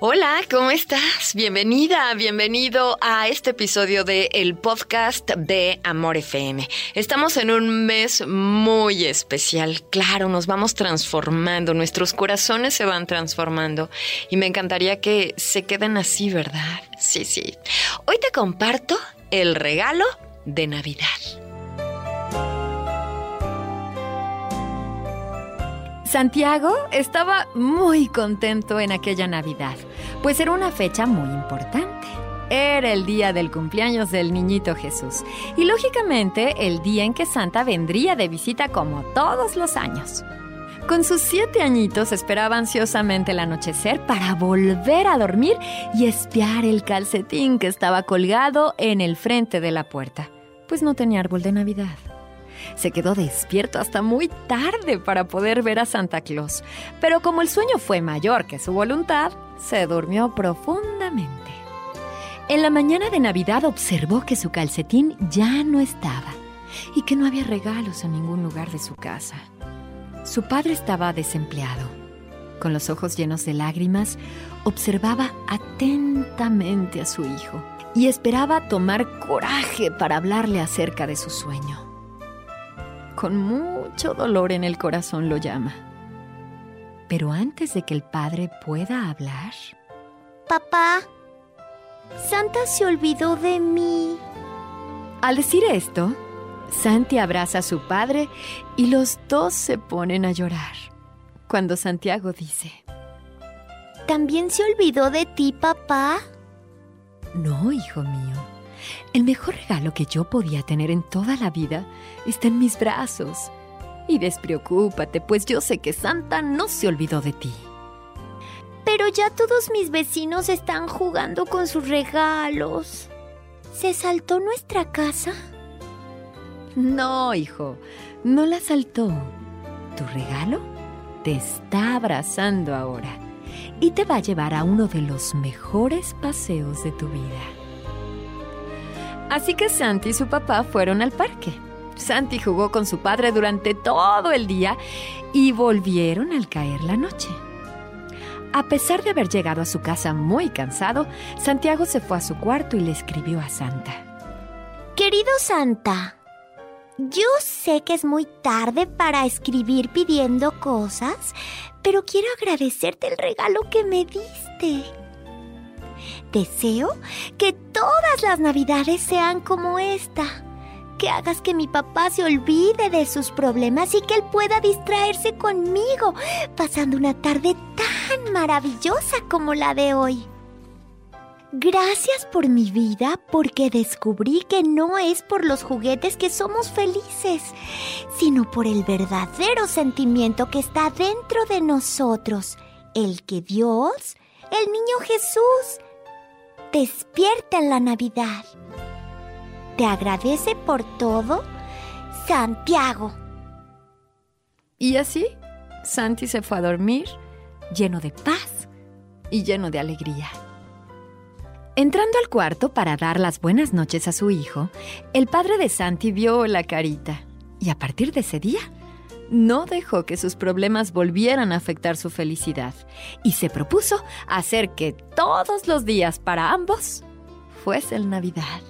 Hola, ¿cómo estás? Bienvenida, bienvenido a este episodio de el podcast de Amor FM. Estamos en un mes muy especial. Claro, nos vamos transformando, nuestros corazones se van transformando y me encantaría que se queden así, ¿verdad? Sí, sí. Hoy te comparto el regalo de Navidad. Santiago estaba muy contento en aquella Navidad, pues era una fecha muy importante. Era el día del cumpleaños del niñito Jesús y lógicamente el día en que Santa vendría de visita como todos los años. Con sus siete añitos esperaba ansiosamente el anochecer para volver a dormir y espiar el calcetín que estaba colgado en el frente de la puerta, pues no tenía árbol de Navidad. Se quedó despierto hasta muy tarde para poder ver a Santa Claus, pero como el sueño fue mayor que su voluntad, se durmió profundamente. En la mañana de Navidad observó que su calcetín ya no estaba y que no había regalos en ningún lugar de su casa. Su padre estaba desempleado. Con los ojos llenos de lágrimas, observaba atentamente a su hijo y esperaba tomar coraje para hablarle acerca de su sueño con mucho dolor en el corazón lo llama. Pero antes de que el padre pueda hablar... Papá, Santa se olvidó de mí. Al decir esto, Santi abraza a su padre y los dos se ponen a llorar. Cuando Santiago dice... ¿También se olvidó de ti, papá? No, hijo mío. El mejor regalo que yo podía tener en toda la vida está en mis brazos. Y despreocúpate, pues yo sé que Santa no se olvidó de ti. Pero ya todos mis vecinos están jugando con sus regalos. ¿Se saltó nuestra casa? No, hijo, no la saltó. Tu regalo te está abrazando ahora y te va a llevar a uno de los mejores paseos de tu vida. Así que Santi y su papá fueron al parque. Santi jugó con su padre durante todo el día y volvieron al caer la noche. A pesar de haber llegado a su casa muy cansado, Santiago se fue a su cuarto y le escribió a Santa. Querido Santa, yo sé que es muy tarde para escribir pidiendo cosas, pero quiero agradecerte el regalo que me diste. Deseo que todas las navidades sean como esta. Que hagas que mi papá se olvide de sus problemas y que él pueda distraerse conmigo, pasando una tarde tan maravillosa como la de hoy. Gracias por mi vida porque descubrí que no es por los juguetes que somos felices, sino por el verdadero sentimiento que está dentro de nosotros, el que Dios, el niño Jesús, despierta en la Navidad. Te agradece por todo, Santiago. Y así, Santi se fue a dormir lleno de paz y lleno de alegría. Entrando al cuarto para dar las buenas noches a su hijo, el padre de Santi vio la carita y a partir de ese día no dejó que sus problemas volvieran a afectar su felicidad y se propuso hacer que todos los días para ambos fuesen Navidad.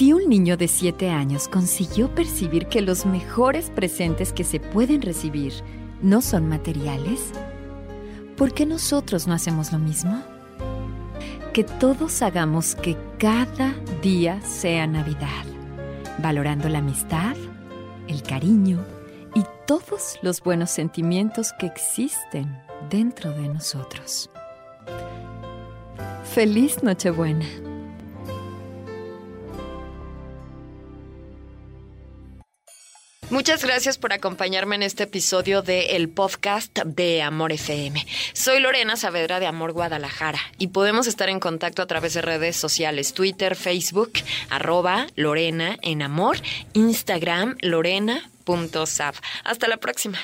Si un niño de 7 años consiguió percibir que los mejores presentes que se pueden recibir no son materiales, ¿por qué nosotros no hacemos lo mismo? Que todos hagamos que cada día sea Navidad, valorando la amistad, el cariño y todos los buenos sentimientos que existen dentro de nosotros. Feliz Nochebuena. Muchas gracias por acompañarme en este episodio de el podcast de Amor FM. Soy Lorena Saavedra de Amor Guadalajara y podemos estar en contacto a través de redes sociales, Twitter, Facebook, arroba Lorena en Amor, Instagram, lorena.sab. Hasta la próxima.